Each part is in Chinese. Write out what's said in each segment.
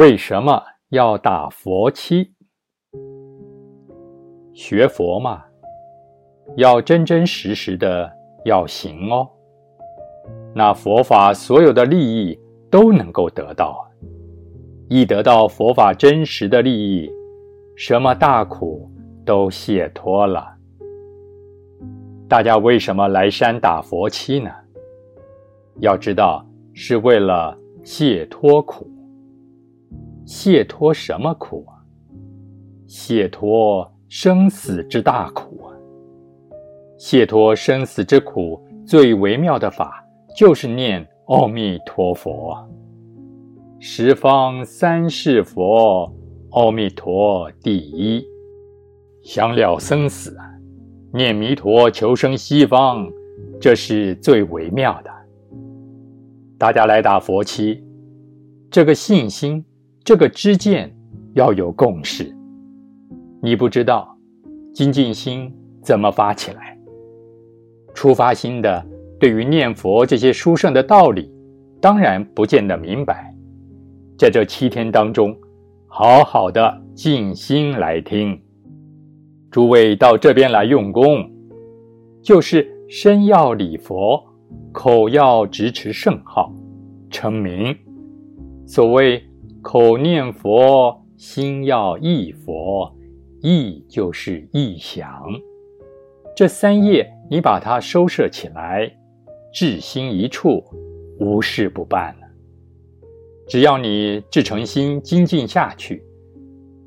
为什么要打佛七？学佛嘛，要真真实实的要行哦。那佛法所有的利益都能够得到，一得到佛法真实的利益，什么大苦都解脱了。大家为什么来山打佛七呢？要知道，是为了解脱苦。解脱什么苦啊？解脱生死之大苦啊！解脱生死之苦最微妙的法，就是念阿弥陀佛。十方三世佛，阿弥陀第一。想了生死，念弥陀求生西方，这是最微妙的。大家来打佛七，这个信心。这个知见要有共识。你不知道精进心怎么发起来？初发心的对于念佛这些殊胜的道理，当然不见得明白。在这七天当中，好好的静心来听。诸位到这边来用功，就是身要礼佛，口要直持圣号，称名。所谓。口念佛，心要忆佛，忆就是忆想。这三业，你把它收摄起来，至心一处，无事不办了。只要你至诚心精进下去，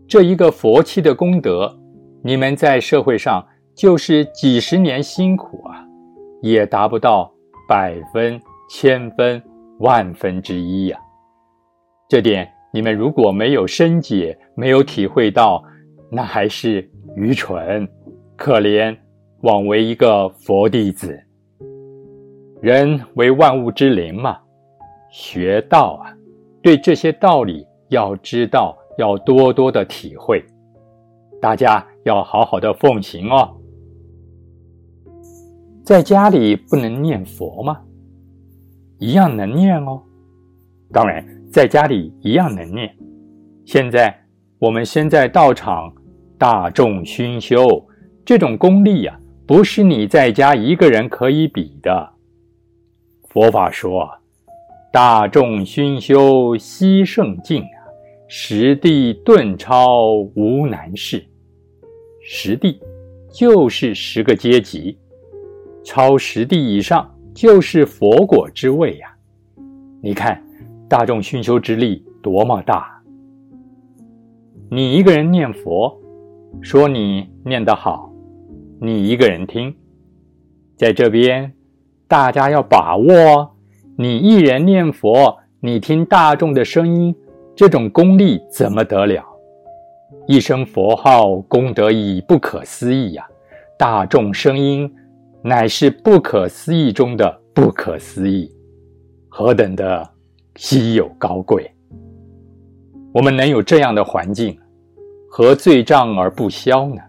这一个佛气的功德，你们在社会上就是几十年辛苦啊，也达不到百分、千分、万分之一呀。这点。你们如果没有深解，没有体会到，那还是愚蠢、可怜，枉为一个佛弟子。人为万物之灵嘛，学道啊，对这些道理要知道，要多多的体会。大家要好好的奉行哦。在家里不能念佛吗？一样能念哦。当然。在家里一样能念。现在我们先在道场大众熏修，这种功力呀，不是你在家一个人可以比的。佛法说，大众熏修悉圣境啊，实地顿超无难事。实地就是十个阶级，超十地以上就是佛果之位呀。你看。大众熏修之力多么大！你一个人念佛，说你念得好，你一个人听，在这边，大家要把握。你一人念佛，你听大众的声音，这种功力怎么得了？一声佛号功德已不可思议呀！大众声音乃是不可思议中的不可思议，何等的！稀有高贵，我们能有这样的环境，何罪障而不消呢？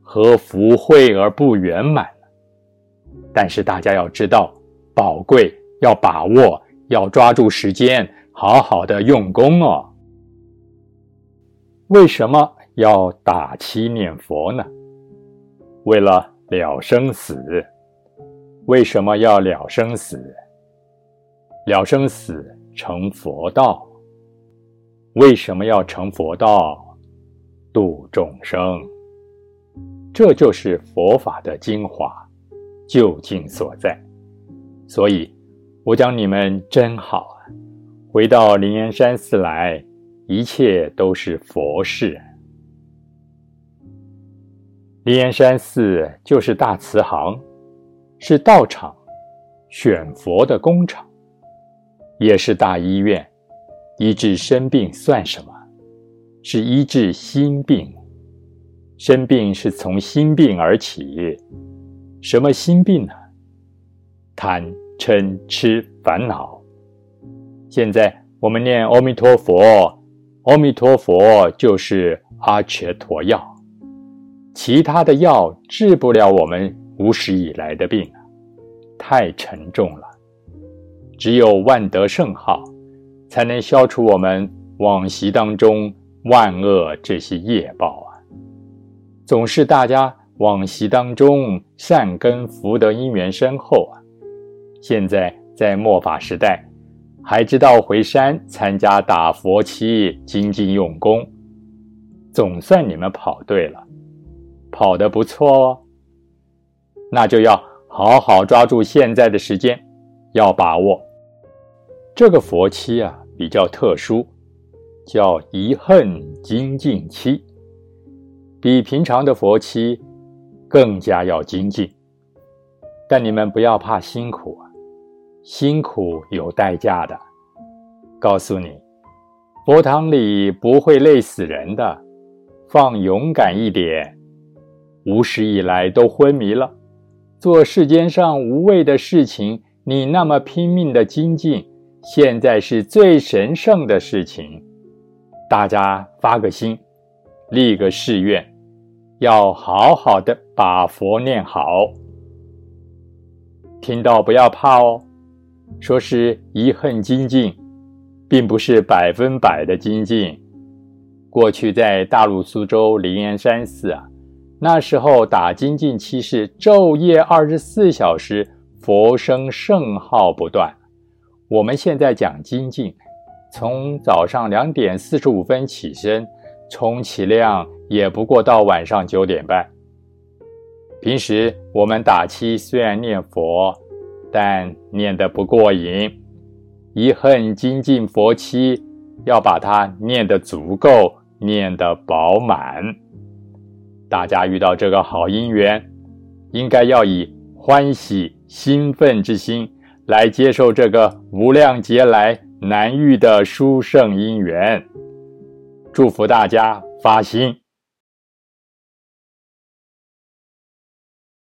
何福慧而不圆满呢？但是大家要知道，宝贵要把握，要抓住时间，好好的用功哦。为什么要打七念佛呢？为了了生死。为什么要了生死？了生死。成佛道，为什么要成佛道？度众生，这就是佛法的精华，究竟所在。所以，我讲你们真好啊！回到灵岩山寺来，一切都是佛事。灵岩山寺就是大慈行，是道场，选佛的工厂。也是大医院，医治生病算什么？是医治心病。生病是从心病而起。什么心病呢？贪嗔痴烦恼。现在我们念阿弥陀佛，阿弥陀佛就是阿切陀药，其他的药治不了我们无始以来的病，太沉重了。只有万德圣号，才能消除我们往昔当中万恶这些业报啊，总是大家往昔当中善根福德因缘深厚啊，现在在末法时代，还知道回山参加打佛七精进用功，总算你们跑对了，跑得不错哦，那就要好好抓住现在的时间，要把握这个佛期啊，比较特殊。叫遗恨精进期，比平常的佛期更加要精进。但你们不要怕辛苦啊，辛苦有代价的。告诉你，佛堂里不会累死人的，放勇敢一点。无始以来都昏迷了，做世间上无谓的事情，你那么拼命的精进，现在是最神圣的事情。大家发个心，立个誓愿，要好好的把佛念好。听到不要怕哦，说是遗恨精进，并不是百分百的精进。过去在大陆苏州灵岩山寺啊，那时候打精进期是昼夜二十四小时，佛声圣号不断。我们现在讲精进。从早上两点四十五分起身，充其量也不过到晚上九点半。平时我们打七虽然念佛，但念得不过瘾。一恨精进佛七，要把它念得足够，念得饱满。大家遇到这个好姻缘，应该要以欢喜兴奋之心来接受这个无量劫来。难遇的殊胜因缘，祝福大家发心。